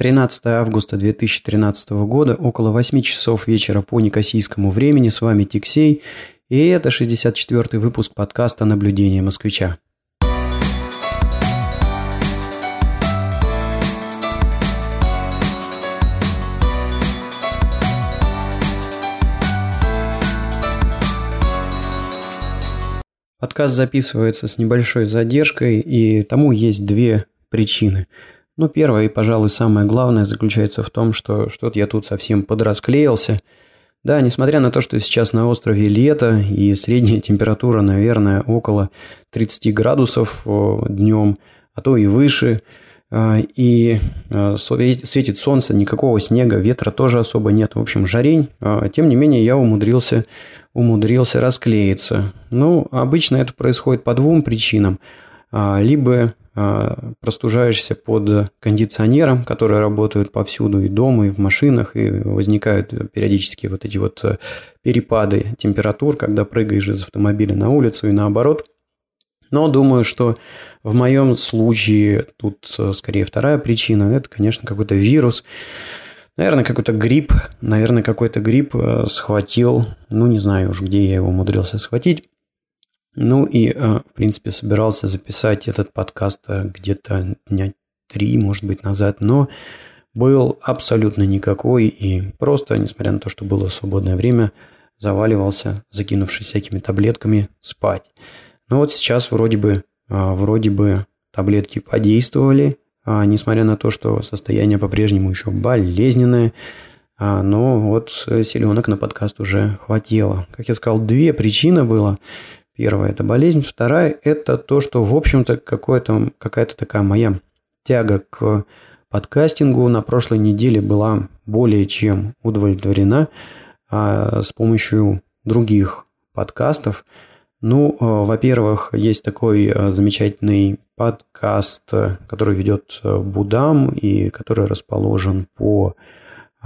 13 августа 2013 года, около 8 часов вечера по некосийскому времени. С вами Тиксей, и это 64-й выпуск подкаста «Наблюдение москвича». Подкаст записывается с небольшой задержкой, и тому есть две причины – ну, первое и, пожалуй, самое главное заключается в том, что что-то я тут совсем подрасклеился. Да, несмотря на то, что сейчас на острове лето и средняя температура, наверное, около 30 градусов днем, а то и выше, а, и а, светит солнце, никакого снега, ветра тоже особо нет, в общем, жарень. Тем не менее, я умудрился, умудрился расклеиться. Ну, обычно это происходит по двум причинам. Либо а, простужаешься под кондиционером, которые работают повсюду и дома, и в машинах, и возникают периодически вот эти вот э, перепады температур, когда прыгаешь из автомобиля на улицу и наоборот. Но думаю, что в моем случае тут э, скорее вторая причина. Это, конечно, какой-то вирус. Наверное, какой-то грипп. Наверное, какой-то грипп э, схватил. Ну, не знаю уж, где я его умудрился схватить. Ну и, э, в принципе, собирался записать этот подкаст э, где-то дня три, может быть, назад, но был абсолютно никакой и просто, несмотря на то, что было свободное время, заваливался, закинувшись всякими таблетками, спать. Но вот сейчас вроде бы, э, вроде бы таблетки подействовали, несмотря на то, что состояние по-прежнему еще болезненное, но вот силенок на подкаст уже хватило. Как я сказал, две причины было. Первая – это болезнь. Вторая – это то, что, в общем-то, какая-то такая моя тяга к подкастингу на прошлой неделе была более чем удовлетворена а, с помощью других подкастов. Ну, а, во-первых, есть такой а, замечательный подкаст, который ведет Будам и который расположен по